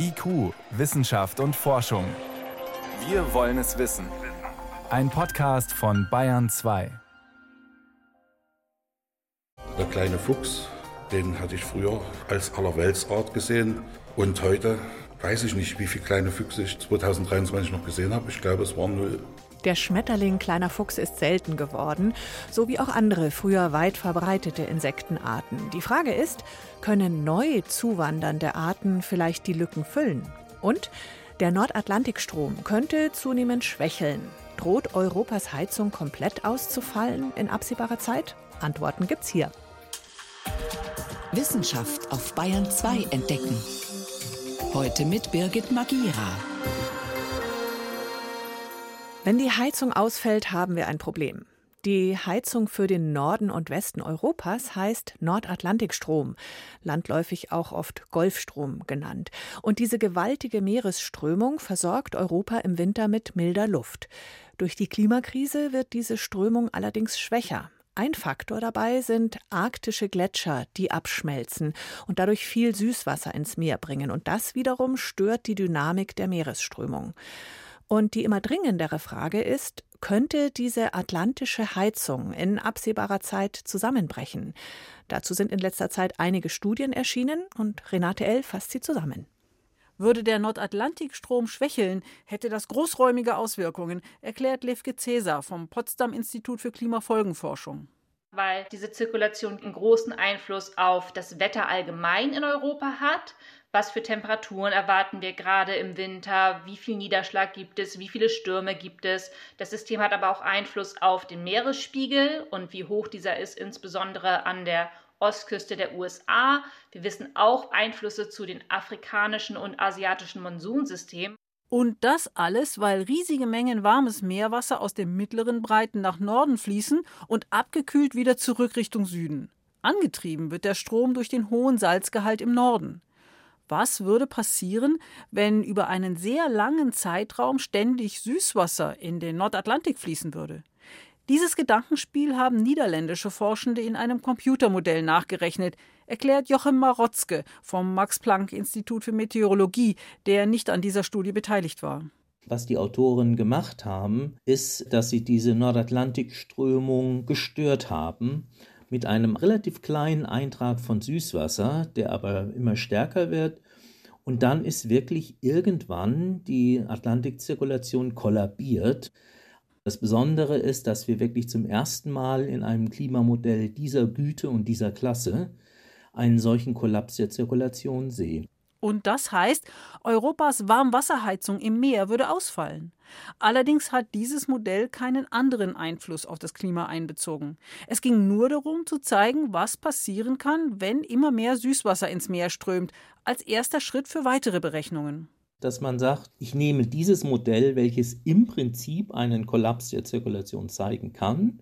IQ, Wissenschaft und Forschung. Wir wollen es wissen. Ein Podcast von Bayern 2. Der kleine Fuchs, den hatte ich früher als Allerweltsart gesehen. Und heute weiß ich nicht, wie viele kleine Füchse ich 2023 noch gesehen habe. Ich glaube, es waren null. Der Schmetterling kleiner Fuchs ist selten geworden, so wie auch andere früher weit verbreitete Insektenarten. Die Frage ist, können neu zuwandernde Arten vielleicht die Lücken füllen? Und der Nordatlantikstrom könnte zunehmend schwächeln. Droht Europas Heizung komplett auszufallen in absehbarer Zeit? Antworten gibt's hier. Wissenschaft auf Bayern 2 entdecken. Heute mit Birgit Magira. Wenn die Heizung ausfällt, haben wir ein Problem. Die Heizung für den Norden und Westen Europas heißt Nordatlantikstrom, landläufig auch oft Golfstrom genannt. Und diese gewaltige Meeresströmung versorgt Europa im Winter mit milder Luft. Durch die Klimakrise wird diese Strömung allerdings schwächer. Ein Faktor dabei sind arktische Gletscher, die abschmelzen und dadurch viel Süßwasser ins Meer bringen. Und das wiederum stört die Dynamik der Meeresströmung. Und die immer dringendere Frage ist, könnte diese atlantische Heizung in absehbarer Zeit zusammenbrechen? Dazu sind in letzter Zeit einige Studien erschienen und Renate L. fasst sie zusammen. Würde der Nordatlantikstrom schwächeln, hätte das großräumige Auswirkungen, erklärt Levke Cäsar vom Potsdam Institut für Klimafolgenforschung weil diese Zirkulation einen großen Einfluss auf das Wetter allgemein in Europa hat, was für Temperaturen erwarten wir gerade im Winter, wie viel Niederschlag gibt es, wie viele Stürme gibt es. Das System hat aber auch Einfluss auf den Meeresspiegel und wie hoch dieser ist, insbesondere an der Ostküste der USA. Wir wissen auch Einflüsse zu den afrikanischen und asiatischen Monsunsystemen. Und das alles, weil riesige Mengen warmes Meerwasser aus dem mittleren Breiten nach Norden fließen und abgekühlt wieder zurück Richtung Süden. Angetrieben wird der Strom durch den hohen Salzgehalt im Norden. Was würde passieren, wenn über einen sehr langen Zeitraum ständig Süßwasser in den Nordatlantik fließen würde? Dieses Gedankenspiel haben niederländische Forschende in einem Computermodell nachgerechnet, erklärt Jochem Marotzke vom Max-Planck-Institut für Meteorologie, der nicht an dieser Studie beteiligt war. Was die Autoren gemacht haben, ist, dass sie diese Nordatlantikströmung gestört haben mit einem relativ kleinen Eintrag von Süßwasser, der aber immer stärker wird. Und dann ist wirklich irgendwann die Atlantikzirkulation kollabiert. Das Besondere ist, dass wir wirklich zum ersten Mal in einem Klimamodell dieser Güte und dieser Klasse einen solchen Kollaps der Zirkulation sehen. Und das heißt, Europas Warmwasserheizung im Meer würde ausfallen. Allerdings hat dieses Modell keinen anderen Einfluss auf das Klima einbezogen. Es ging nur darum zu zeigen, was passieren kann, wenn immer mehr Süßwasser ins Meer strömt, als erster Schritt für weitere Berechnungen. Dass man sagt, ich nehme dieses Modell, welches im Prinzip einen Kollaps der Zirkulation zeigen kann,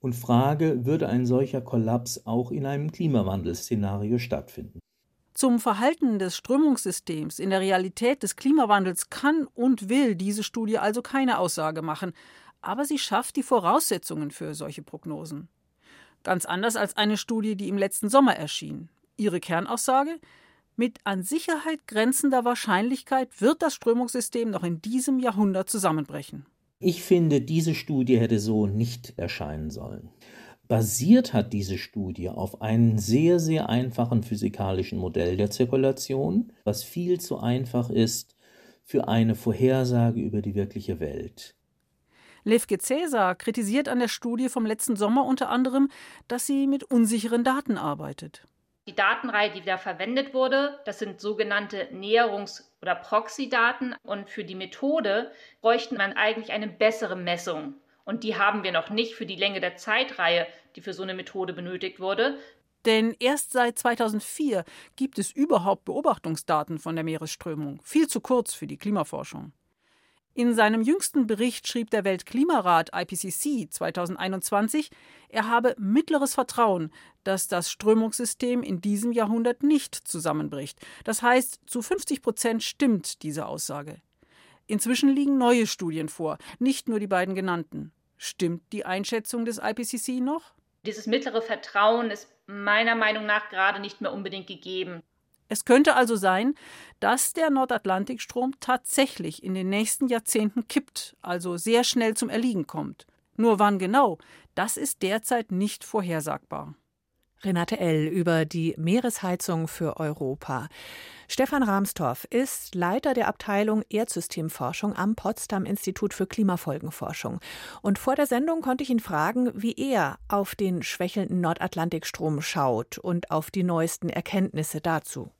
und frage, würde ein solcher Kollaps auch in einem Klimawandelszenario stattfinden? Zum Verhalten des Strömungssystems in der Realität des Klimawandels kann und will diese Studie also keine Aussage machen, aber sie schafft die Voraussetzungen für solche Prognosen. Ganz anders als eine Studie, die im letzten Sommer erschien. Ihre Kernaussage mit an Sicherheit grenzender Wahrscheinlichkeit wird das Strömungssystem noch in diesem Jahrhundert zusammenbrechen. Ich finde, diese Studie hätte so nicht erscheinen sollen. Basiert hat diese Studie auf einem sehr, sehr einfachen physikalischen Modell der Zirkulation, was viel zu einfach ist für eine Vorhersage über die wirkliche Welt. Levke Cäsar kritisiert an der Studie vom letzten Sommer unter anderem, dass sie mit unsicheren Daten arbeitet. Die Datenreihe, die da verwendet wurde, das sind sogenannte Näherungs- oder Proxy-Daten. Und für die Methode bräuchten man eigentlich eine bessere Messung und die haben wir noch nicht für die Länge der Zeitreihe, die für so eine Methode benötigt wurde. Denn erst seit 2004 gibt es überhaupt Beobachtungsdaten von der Meeresströmung. Viel zu kurz für die Klimaforschung. In seinem jüngsten Bericht schrieb der Weltklimarat IPCC 2021, er habe mittleres Vertrauen, dass das Strömungssystem in diesem Jahrhundert nicht zusammenbricht. Das heißt, zu 50 Prozent stimmt diese Aussage. Inzwischen liegen neue Studien vor, nicht nur die beiden genannten. Stimmt die Einschätzung des IPCC noch? Dieses mittlere Vertrauen ist meiner Meinung nach gerade nicht mehr unbedingt gegeben. Es könnte also sein, dass der Nordatlantikstrom tatsächlich in den nächsten Jahrzehnten kippt, also sehr schnell zum Erliegen kommt. Nur wann genau, das ist derzeit nicht vorhersagbar. Renate L. über die Meeresheizung für Europa. Stefan Rahmstorff ist Leiter der Abteilung Erdsystemforschung am Potsdam Institut für Klimafolgenforschung. Und vor der Sendung konnte ich ihn fragen, wie er auf den schwächelnden Nordatlantikstrom schaut und auf die neuesten Erkenntnisse dazu.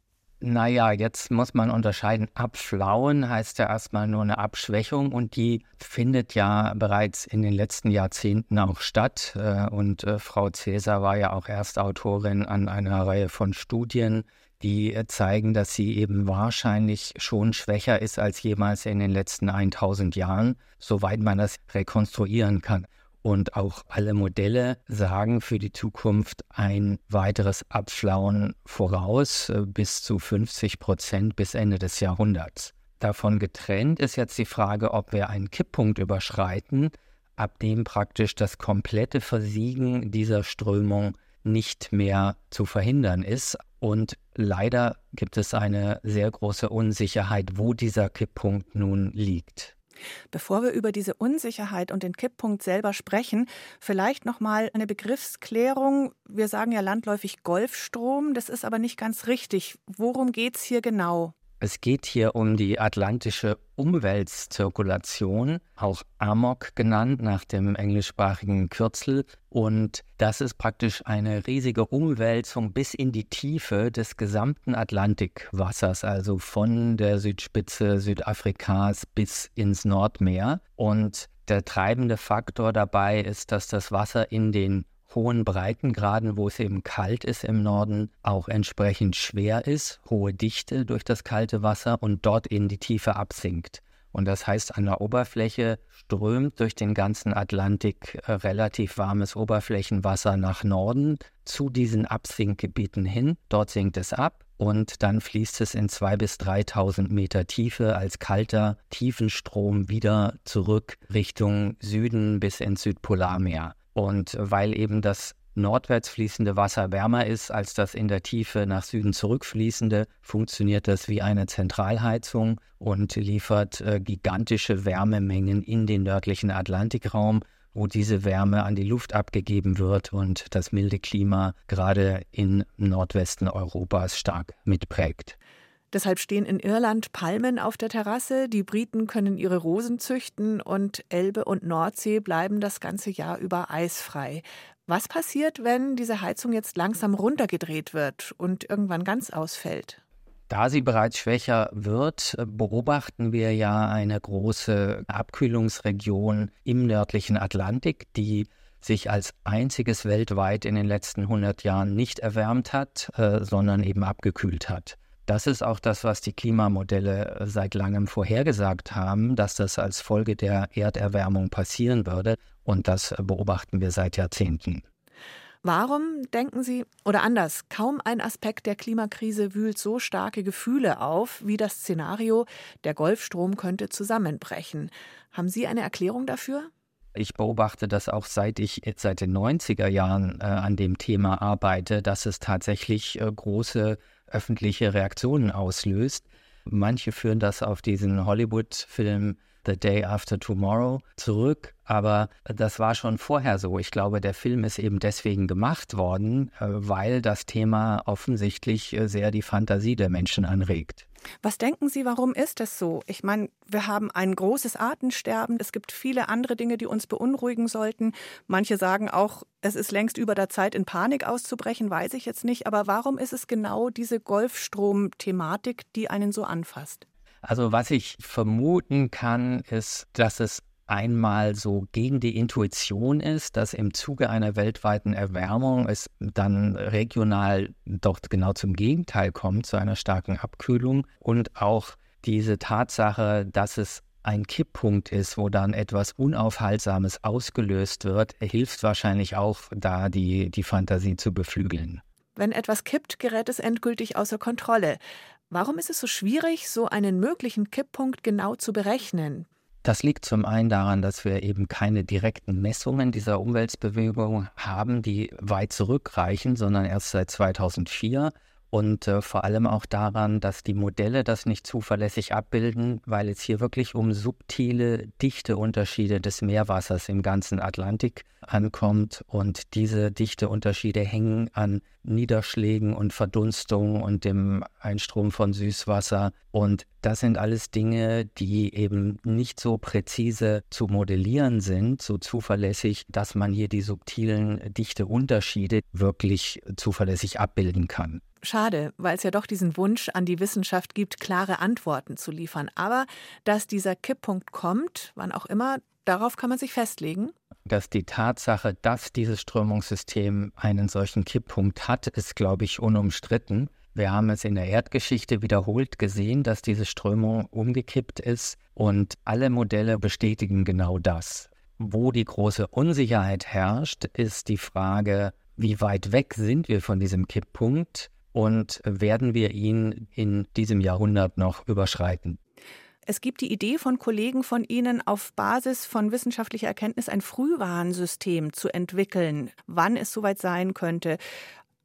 Naja, jetzt muss man unterscheiden. Abflauen heißt ja erstmal nur eine Abschwächung und die findet ja bereits in den letzten Jahrzehnten auch statt. Äh, und äh, Frau Cäsar war ja auch Erstautorin an einer Reihe von Studien, die äh, zeigen, dass sie eben wahrscheinlich schon schwächer ist als jemals in den letzten 1000 Jahren, soweit man das rekonstruieren kann. Und auch alle Modelle sagen für die Zukunft ein weiteres Abflauen voraus, äh, bis zu 50 Prozent bis Ende des Jahrhunderts. Davon getrennt ist jetzt die Frage, ob wir einen Kipppunkt überschreiten, ab dem praktisch das komplette Versiegen dieser Strömung nicht mehr zu verhindern ist. Und leider gibt es eine sehr große Unsicherheit, wo dieser Kipppunkt nun liegt. Bevor wir über diese Unsicherheit und den Kipppunkt selber sprechen, vielleicht noch mal eine Begriffsklärung. Wir sagen ja landläufig Golfstrom, das ist aber nicht ganz richtig. Worum geht es hier genau? Es geht hier um die atlantische Umweltzirkulation, auch AMOC genannt, nach dem englischsprachigen Kürzel. Und das ist praktisch eine riesige Umwälzung bis in die Tiefe des gesamten Atlantikwassers, also von der Südspitze Südafrikas bis ins Nordmeer. Und der treibende Faktor dabei ist, dass das Wasser in den hohen Breitengraden, wo es eben kalt ist im Norden, auch entsprechend schwer ist, hohe Dichte durch das kalte Wasser und dort in die Tiefe absinkt. Und das heißt, an der Oberfläche strömt durch den ganzen Atlantik äh, relativ warmes Oberflächenwasser nach Norden zu diesen Absinkgebieten hin. Dort sinkt es ab und dann fließt es in 2.000 bis 3.000 Meter Tiefe als kalter Tiefenstrom wieder zurück Richtung Süden bis ins Südpolarmeer. Und weil eben das nordwärts fließende Wasser wärmer ist als das in der Tiefe nach Süden zurückfließende, funktioniert das wie eine Zentralheizung und liefert äh, gigantische Wärmemengen in den nördlichen Atlantikraum, wo diese Wärme an die Luft abgegeben wird und das milde Klima gerade im Nordwesten Europas stark mitprägt. Deshalb stehen in Irland Palmen auf der Terrasse, die Briten können ihre Rosen züchten und Elbe und Nordsee bleiben das ganze Jahr über eisfrei. Was passiert, wenn diese Heizung jetzt langsam runtergedreht wird und irgendwann ganz ausfällt? Da sie bereits schwächer wird, beobachten wir ja eine große Abkühlungsregion im nördlichen Atlantik, die sich als einziges weltweit in den letzten 100 Jahren nicht erwärmt hat, äh, sondern eben abgekühlt hat. Das ist auch das, was die Klimamodelle äh, seit langem vorhergesagt haben, dass das als Folge der Erderwärmung passieren würde. Und das äh, beobachten wir seit Jahrzehnten. Warum denken Sie, oder anders, kaum ein Aspekt der Klimakrise wühlt so starke Gefühle auf wie das Szenario, der Golfstrom könnte zusammenbrechen. Haben Sie eine Erklärung dafür? Ich beobachte das auch seit ich jetzt seit den 90er Jahren äh, an dem Thema arbeite, dass es tatsächlich äh, große öffentliche Reaktionen auslöst. Manche führen das auf diesen Hollywood-Film The Day After Tomorrow zurück, aber das war schon vorher so. Ich glaube, der Film ist eben deswegen gemacht worden, äh, weil das Thema offensichtlich äh, sehr die Fantasie der Menschen anregt. Was denken Sie, warum ist das so? Ich meine, wir haben ein großes Artensterben. Es gibt viele andere Dinge, die uns beunruhigen sollten. Manche sagen auch, es ist längst über der Zeit, in Panik auszubrechen, weiß ich jetzt nicht. Aber warum ist es genau diese Golfstrom-Thematik, die einen so anfasst? Also was ich vermuten kann, ist, dass es einmal so gegen die Intuition ist, dass im Zuge einer weltweiten Erwärmung es dann regional doch genau zum Gegenteil kommt, zu einer starken Abkühlung und auch diese Tatsache, dass es ein Kipppunkt ist, wo dann etwas Unaufhaltsames ausgelöst wird, hilft wahrscheinlich auch da, die, die Fantasie zu beflügeln. Wenn etwas kippt, gerät es endgültig außer Kontrolle. Warum ist es so schwierig, so einen möglichen Kipppunkt genau zu berechnen? Das liegt zum einen daran, dass wir eben keine direkten Messungen dieser Umweltbewegung haben, die weit zurückreichen, sondern erst seit 2004. und äh, vor allem auch daran, dass die Modelle das nicht zuverlässig abbilden, weil es hier wirklich um subtile Dichteunterschiede des Meerwassers im ganzen Atlantik ankommt und diese Dichteunterschiede hängen an Niederschlägen und Verdunstungen und dem Einstrom von Süßwasser und das sind alles Dinge, die eben nicht so präzise zu modellieren sind, so zuverlässig, dass man hier die subtilen Dichteunterschiede wirklich zuverlässig abbilden kann. Schade, weil es ja doch diesen Wunsch an die Wissenschaft gibt, klare Antworten zu liefern. Aber dass dieser Kipppunkt kommt, wann auch immer, darauf kann man sich festlegen. Dass die Tatsache, dass dieses Strömungssystem einen solchen Kipppunkt hat, ist, glaube ich, unumstritten. Wir haben es in der Erdgeschichte wiederholt gesehen, dass diese Strömung umgekippt ist und alle Modelle bestätigen genau das. Wo die große Unsicherheit herrscht, ist die Frage, wie weit weg sind wir von diesem Kipppunkt und werden wir ihn in diesem Jahrhundert noch überschreiten. Es gibt die Idee von Kollegen von Ihnen, auf Basis von wissenschaftlicher Erkenntnis ein Frühwarnsystem zu entwickeln, wann es soweit sein könnte.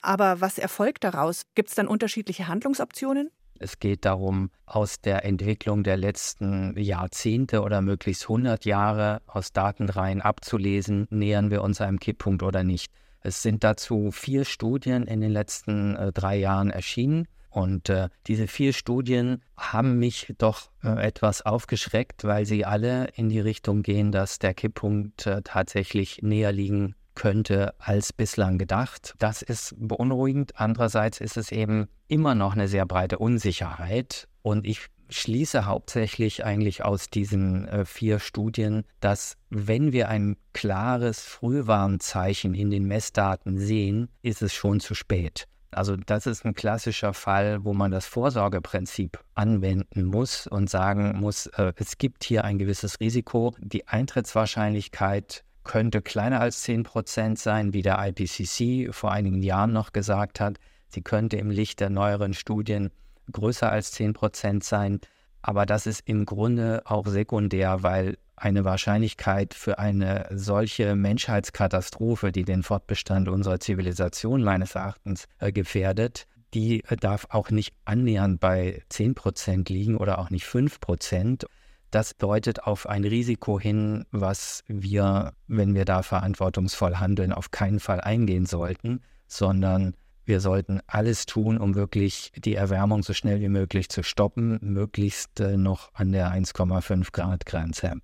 Aber was erfolgt daraus? Gibt es dann unterschiedliche Handlungsoptionen? Es geht darum, aus der Entwicklung der letzten Jahrzehnte oder möglichst 100 Jahre aus Datenreihen abzulesen, nähern wir uns einem Kipppunkt oder nicht. Es sind dazu vier Studien in den letzten äh, drei Jahren erschienen. Und äh, diese vier Studien haben mich doch äh, etwas aufgeschreckt, weil sie alle in die Richtung gehen, dass der Kipppunkt äh, tatsächlich näher liegen könnte als bislang gedacht. Das ist beunruhigend. Andererseits ist es eben immer noch eine sehr breite Unsicherheit. Und ich schließe hauptsächlich eigentlich aus diesen äh, vier Studien, dass wenn wir ein klares Frühwarnzeichen in den Messdaten sehen, ist es schon zu spät. Also das ist ein klassischer Fall, wo man das Vorsorgeprinzip anwenden muss und sagen muss, äh, es gibt hier ein gewisses Risiko. Die Eintrittswahrscheinlichkeit könnte kleiner als 10 Prozent sein, wie der IPCC vor einigen Jahren noch gesagt hat. Sie könnte im Licht der neueren Studien größer als 10 Prozent sein. Aber das ist im Grunde auch sekundär, weil eine Wahrscheinlichkeit für eine solche Menschheitskatastrophe, die den Fortbestand unserer Zivilisation meines Erachtens äh, gefährdet, die äh, darf auch nicht annähernd bei 10 Prozent liegen oder auch nicht 5 Prozent. Das deutet auf ein Risiko hin, was wir, wenn wir da verantwortungsvoll handeln, auf keinen Fall eingehen sollten, sondern wir sollten alles tun, um wirklich die Erwärmung so schnell wie möglich zu stoppen, möglichst äh, noch an der 1,5 Grad Grenze.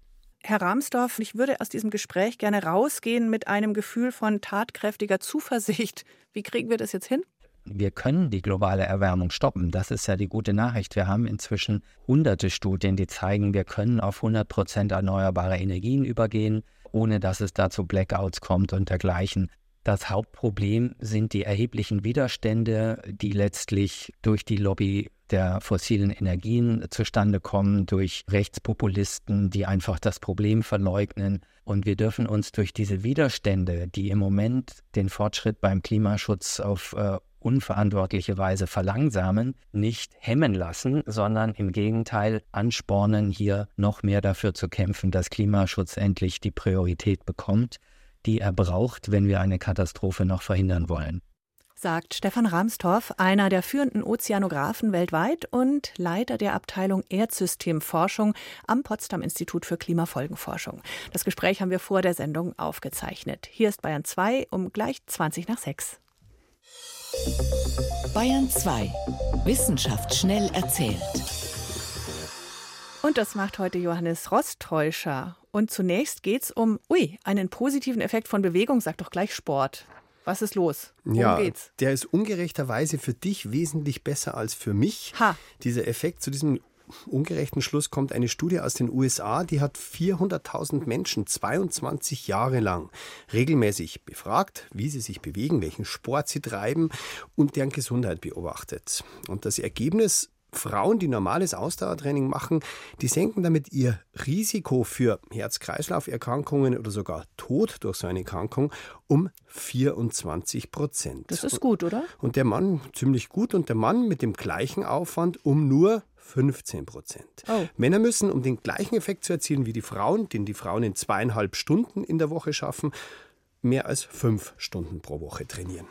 Herr Rahmsdorf, ich würde aus diesem Gespräch gerne rausgehen mit einem Gefühl von tatkräftiger Zuversicht. Wie kriegen wir das jetzt hin? Wir können die globale Erwärmung stoppen. Das ist ja die gute Nachricht. Wir haben inzwischen hunderte Studien, die zeigen, wir können auf 100 Prozent erneuerbare Energien übergehen, ohne dass es da zu Blackouts kommt und dergleichen. Das Hauptproblem sind die erheblichen Widerstände, die letztlich durch die Lobby der fossilen Energien zustande kommen, durch Rechtspopulisten, die einfach das Problem verleugnen. Und wir dürfen uns durch diese Widerstände, die im Moment den Fortschritt beim Klimaschutz auf äh, unverantwortliche Weise verlangsamen, nicht hemmen lassen, sondern im Gegenteil anspornen, hier noch mehr dafür zu kämpfen, dass Klimaschutz endlich die Priorität bekommt die er braucht, wenn wir eine Katastrophe noch verhindern wollen. Sagt Stefan Ramstorff, einer der führenden Ozeanographen weltweit und Leiter der Abteilung Erdsystemforschung am Potsdam Institut für Klimafolgenforschung. Das Gespräch haben wir vor der Sendung aufgezeichnet. Hier ist Bayern 2 um gleich 20 nach 6. Bayern 2. Wissenschaft schnell erzählt. Und das macht heute Johannes Rostäuscher. Und zunächst geht es um, ui, einen positiven Effekt von Bewegung, sagt doch gleich Sport. Was ist los? Worum ja, geht's? Der ist ungerechterweise für dich wesentlich besser als für mich. Ha. Dieser Effekt zu diesem ungerechten Schluss kommt eine Studie aus den USA, die hat 400.000 Menschen 22 Jahre lang regelmäßig befragt, wie sie sich bewegen, welchen Sport sie treiben und deren Gesundheit beobachtet. Und das Ergebnis Frauen, die normales Ausdauertraining machen, die senken damit ihr Risiko für Herz-Kreislauf-Erkrankungen oder sogar Tod durch so eine Erkrankung um 24 Prozent. Das ist gut, oder? Und der Mann ziemlich gut und der Mann mit dem gleichen Aufwand um nur 15 Prozent. Oh. Männer müssen, um den gleichen Effekt zu erzielen wie die Frauen, den die Frauen in zweieinhalb Stunden in der Woche schaffen, mehr als fünf Stunden pro Woche trainieren.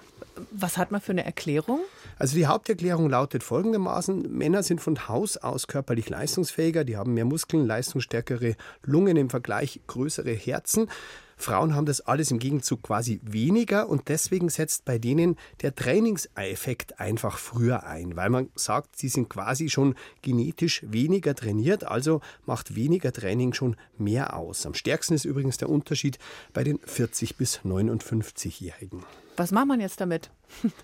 Was hat man für eine Erklärung? Also die Haupterklärung lautet folgendermaßen, Männer sind von Haus aus körperlich leistungsfähiger, die haben mehr Muskeln, leistungsstärkere Lungen im Vergleich größere Herzen. Frauen haben das alles im Gegenzug quasi weniger und deswegen setzt bei denen der Trainingseffekt einfach früher ein, weil man sagt, sie sind quasi schon genetisch weniger trainiert, also macht weniger Training schon mehr aus. Am stärksten ist übrigens der Unterschied bei den 40 bis 59-Jährigen. Was macht man jetzt damit?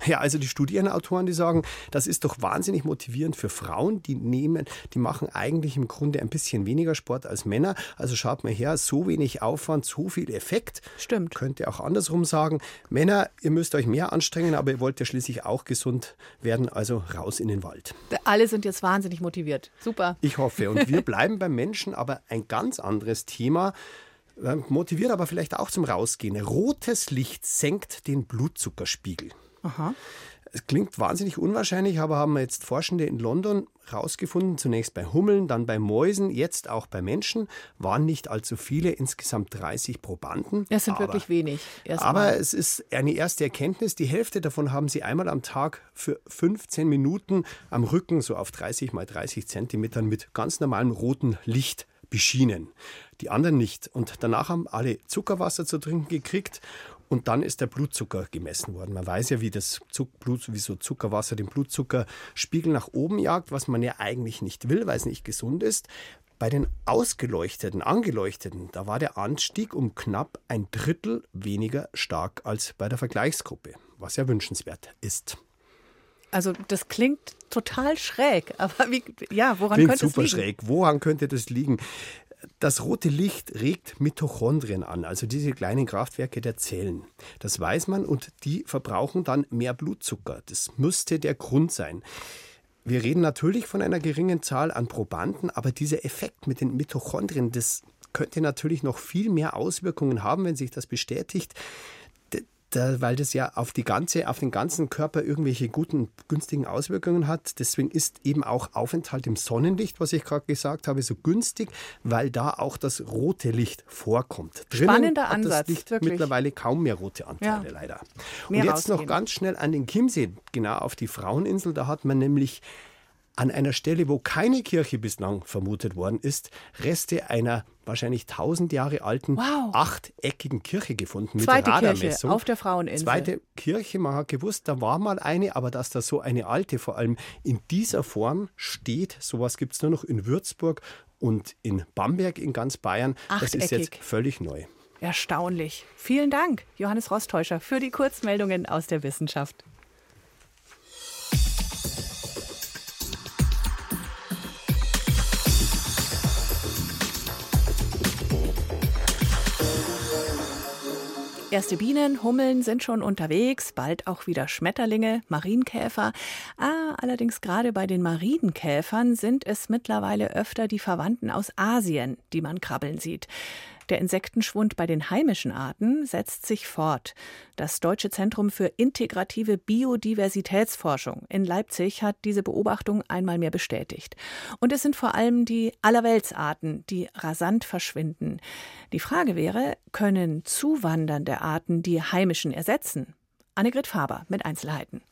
Ja, also die Studienautoren, die sagen, das ist doch wahnsinnig motivierend für Frauen, die nehmen, die machen eigentlich im Grunde ein bisschen weniger Sport als Männer. Also schaut mal her, so wenig Aufwand, so viel Effekt. Stimmt. Könnte auch andersrum sagen. Männer, ihr müsst euch mehr anstrengen, aber ihr wollt ja schließlich auch gesund werden, also raus in den Wald. Alle sind jetzt wahnsinnig motiviert. Super. Ich hoffe. Und wir bleiben beim Menschen, aber ein ganz anderes Thema. Äh, motiviert aber vielleicht auch zum Rausgehen. Rotes Licht senkt den Blutzuckerspiegel. Aha. Es klingt wahnsinnig unwahrscheinlich, aber haben jetzt Forschende in London herausgefunden, zunächst bei Hummeln, dann bei Mäusen, jetzt auch bei Menschen, waren nicht allzu viele, insgesamt 30 Probanden. Es sind aber, wirklich wenig. aber es ist eine erste Erkenntnis. Die Hälfte davon haben sie einmal am Tag für 15 Minuten am Rücken, so auf 30 mal 30 Zentimetern, mit ganz normalem rotem Licht beschienen. Die anderen nicht. Und danach haben alle Zuckerwasser zu trinken gekriegt und dann ist der Blutzucker gemessen worden. Man weiß ja, wie das Blut, wie so Zuckerwasser den Blutzuckerspiegel nach oben jagt, was man ja eigentlich nicht will, weil es nicht gesund ist. Bei den ausgeleuchteten, angeleuchteten, da war der Anstieg um knapp ein Drittel weniger stark als bei der Vergleichsgruppe, was ja wünschenswert ist. Also das klingt total schräg, aber wie, ja, woran klingt könnte super es liegen? schräg. Woran könnte das liegen? Das rote Licht regt Mitochondrien an, also diese kleinen Kraftwerke der Zellen. Das weiß man und die verbrauchen dann mehr Blutzucker. Das müsste der Grund sein. Wir reden natürlich von einer geringen Zahl an Probanden, aber dieser Effekt mit den Mitochondrien, das könnte natürlich noch viel mehr Auswirkungen haben, wenn sich das bestätigt da, weil das ja auf, die ganze, auf den ganzen Körper irgendwelche guten, günstigen Auswirkungen hat. Deswegen ist eben auch Aufenthalt im Sonnenlicht, was ich gerade gesagt habe, so günstig, weil da auch das rote Licht vorkommt. Drinnen Spannender Ansatz. Das Licht wirklich. mittlerweile kaum mehr rote Anteile, ja. leider. Mehr Und jetzt rausgehen. noch ganz schnell an den Chiemsee, genau auf die Fraueninsel. Da hat man nämlich an einer Stelle, wo keine Kirche bislang vermutet worden ist, Reste einer wahrscheinlich tausend Jahre alten wow. achteckigen Kirche gefunden mit Zweite Radarmessung. Kirche auf der Fraueninsel. Zweite Kirche, man hat gewusst, da war mal eine, aber dass da so eine alte vor allem in dieser Form steht, sowas gibt es nur noch in Würzburg und in Bamberg in ganz Bayern. Achteckig. Das ist jetzt völlig neu. Erstaunlich. Vielen Dank, Johannes Rostäuscher, für die Kurzmeldungen aus der Wissenschaft. Erste Bienen, Hummeln sind schon unterwegs, bald auch wieder Schmetterlinge, Marienkäfer. Ah, allerdings gerade bei den Marienkäfern sind es mittlerweile öfter die Verwandten aus Asien, die man krabbeln sieht. Der Insektenschwund bei den heimischen Arten setzt sich fort. Das Deutsche Zentrum für integrative Biodiversitätsforschung in Leipzig hat diese Beobachtung einmal mehr bestätigt. Und es sind vor allem die Allerweltsarten, die rasant verschwinden. Die Frage wäre, können zuwandernde Arten die heimischen ersetzen? Annegret Faber mit Einzelheiten.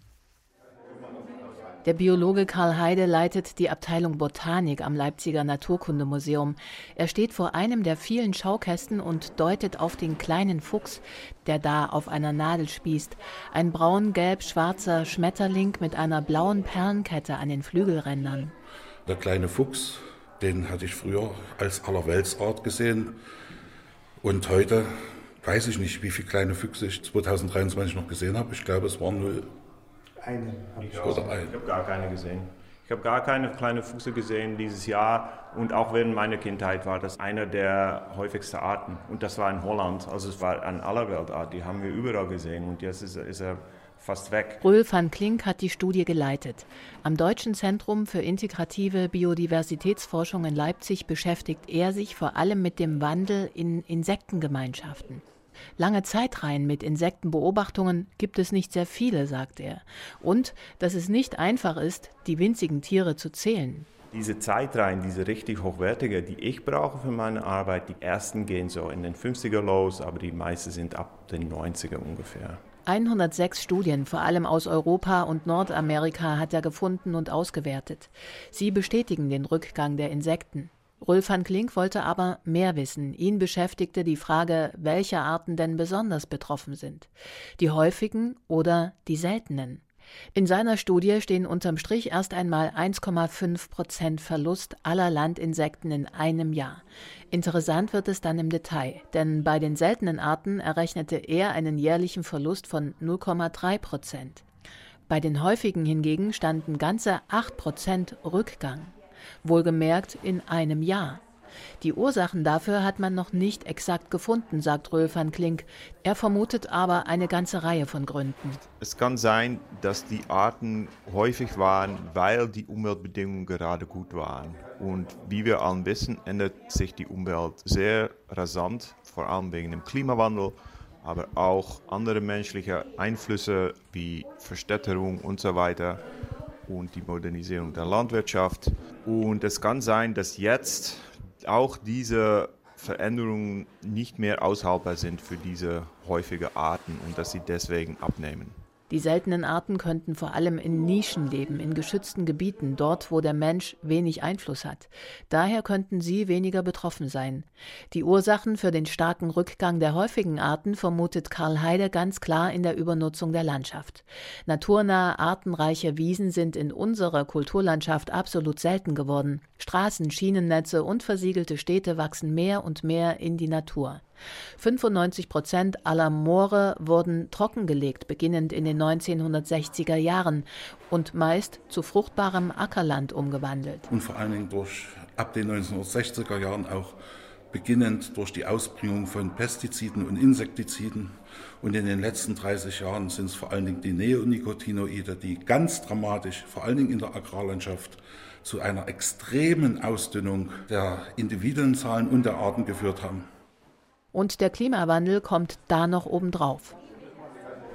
Der Biologe Karl Heide leitet die Abteilung Botanik am Leipziger Naturkundemuseum. Er steht vor einem der vielen Schaukästen und deutet auf den kleinen Fuchs, der da auf einer Nadel spießt. Ein braun-gelb-schwarzer Schmetterling mit einer blauen Perlenkette an den Flügelrändern. Der kleine Fuchs, den hatte ich früher als Allerweltsart gesehen. Und heute weiß ich nicht, wie viele kleine Füchse ich 2023 noch gesehen habe. Ich glaube, es waren nur eine. Ich, ich habe gar keine gesehen. Ich habe gar keine kleinen Füchse gesehen dieses Jahr und auch während meiner Kindheit war das einer der häufigsten Arten. Und das war in Holland, also es war eine Allerweltart, die haben wir überall gesehen und jetzt ist, ist er fast weg. Röhl van Klink hat die Studie geleitet. Am Deutschen Zentrum für integrative Biodiversitätsforschung in Leipzig beschäftigt er sich vor allem mit dem Wandel in Insektengemeinschaften. Lange Zeitreihen mit Insektenbeobachtungen gibt es nicht sehr viele, sagt er. Und dass es nicht einfach ist, die winzigen Tiere zu zählen. Diese Zeitreihen, diese richtig hochwertige, die ich brauche für meine Arbeit, die ersten gehen so in den 50er los, aber die meisten sind ab den 90er ungefähr. 106 Studien, vor allem aus Europa und Nordamerika, hat er gefunden und ausgewertet. Sie bestätigen den Rückgang der Insekten. Rolf van Klink wollte aber mehr wissen. Ihn beschäftigte die Frage, welche Arten denn besonders betroffen sind. Die häufigen oder die seltenen. In seiner Studie stehen unterm Strich erst einmal 1,5 Prozent Verlust aller Landinsekten in einem Jahr. Interessant wird es dann im Detail, denn bei den seltenen Arten errechnete er einen jährlichen Verlust von 0,3 Prozent. Bei den häufigen hingegen standen ganze 8 Prozent Rückgang. Wohlgemerkt in einem Jahr. Die Ursachen dafür hat man noch nicht exakt gefunden, sagt Röhl van Klink. Er vermutet aber eine ganze Reihe von Gründen. Es kann sein, dass die Arten häufig waren, weil die Umweltbedingungen gerade gut waren. Und wie wir allen wissen, ändert sich die Umwelt sehr rasant, vor allem wegen dem Klimawandel aber auch andere menschliche Einflüsse wie Verstädterung und so weiter und die Modernisierung der Landwirtschaft. Und es kann sein, dass jetzt auch diese Veränderungen nicht mehr aushaltbar sind für diese häufigen Arten und dass sie deswegen abnehmen. Die seltenen Arten könnten vor allem in Nischen leben, in geschützten Gebieten, dort, wo der Mensch wenig Einfluss hat. Daher könnten sie weniger betroffen sein. Die Ursachen für den starken Rückgang der häufigen Arten vermutet Karl Heide ganz klar in der Übernutzung der Landschaft. Naturnahe, artenreiche Wiesen sind in unserer Kulturlandschaft absolut selten geworden. Straßen, Schienennetze und versiegelte Städte wachsen mehr und mehr in die Natur. 95 Prozent aller Moore wurden trockengelegt, beginnend in den 1960er Jahren und meist zu fruchtbarem Ackerland umgewandelt. Und vor allen Dingen durch ab den 1960er Jahren auch beginnend durch die Ausbringung von Pestiziden und Insektiziden. Und in den letzten 30 Jahren sind es vor allen Dingen die Neonicotinoide, die ganz dramatisch, vor allen Dingen in der Agrarlandschaft, zu einer extremen Ausdünnung der Individuenzahlen und der Arten geführt haben. Und der Klimawandel kommt da noch obendrauf.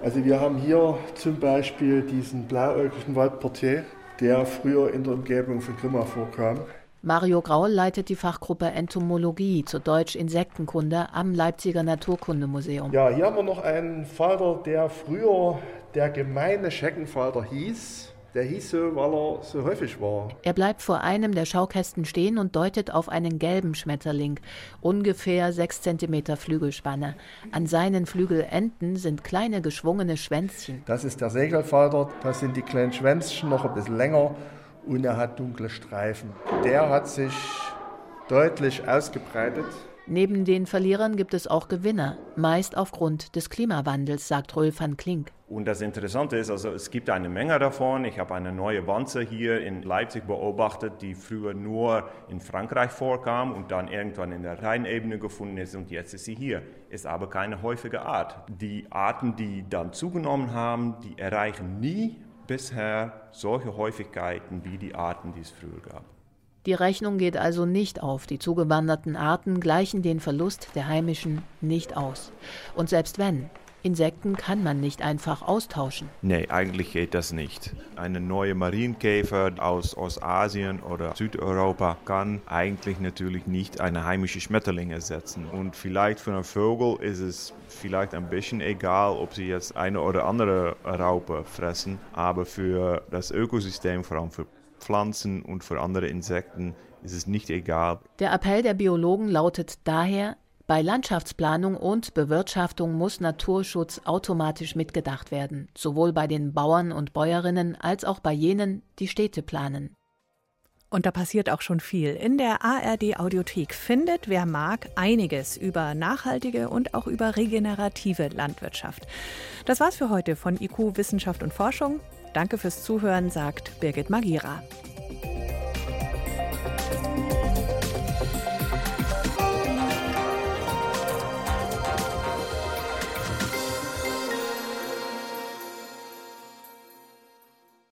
Also wir haben hier zum Beispiel diesen blauäugigen Waldportier, der früher in der Umgebung von Grimma vorkam. Mario Graul leitet die Fachgruppe Entomologie, zu Deutsch Insektenkunde, am Leipziger Naturkundemuseum. Ja, hier haben wir noch einen Falter, der früher der gemeine Scheckenfalter hieß. Der hieß so, weil er so häufig war. Er bleibt vor einem der Schaukästen stehen und deutet auf einen gelben Schmetterling, ungefähr 6 cm Flügelspanne. An seinen Flügelenden sind kleine geschwungene Schwänzchen. Das ist der Segelfalter, das sind die kleinen Schwänzchen, noch ein bisschen länger und er hat dunkle Streifen. Der hat sich deutlich ausgebreitet. Neben den Verlierern gibt es auch Gewinner, meist aufgrund des Klimawandels, sagt Rolf van Klink. Und das Interessante ist, also es gibt eine Menge davon. Ich habe eine neue Wanze hier in Leipzig beobachtet, die früher nur in Frankreich vorkam und dann irgendwann in der Rheinebene gefunden ist und jetzt ist sie hier. Ist aber keine häufige Art. Die Arten, die dann zugenommen haben, die erreichen nie bisher solche Häufigkeiten wie die Arten, die es früher gab. Die Rechnung geht also nicht auf. Die zugewanderten Arten gleichen den Verlust der heimischen nicht aus. Und selbst wenn, Insekten kann man nicht einfach austauschen. Nee, eigentlich geht das nicht. Eine neue Marienkäfer aus Ostasien oder Südeuropa kann eigentlich natürlich nicht eine heimische Schmetterling ersetzen. Und vielleicht für einen Vogel ist es vielleicht ein bisschen egal, ob sie jetzt eine oder andere Raupe fressen, aber für das Ökosystem, vor allem für Pflanzen und für andere Insekten ist es nicht egal. Der Appell der Biologen lautet daher, bei Landschaftsplanung und Bewirtschaftung muss Naturschutz automatisch mitgedacht werden, sowohl bei den Bauern und Bäuerinnen als auch bei jenen, die Städte planen. Und da passiert auch schon viel. In der ARD Audiothek findet, wer mag, einiges über nachhaltige und auch über regenerative Landwirtschaft. Das war's für heute von IQ Wissenschaft und Forschung. Danke fürs Zuhören, sagt Birgit Magira.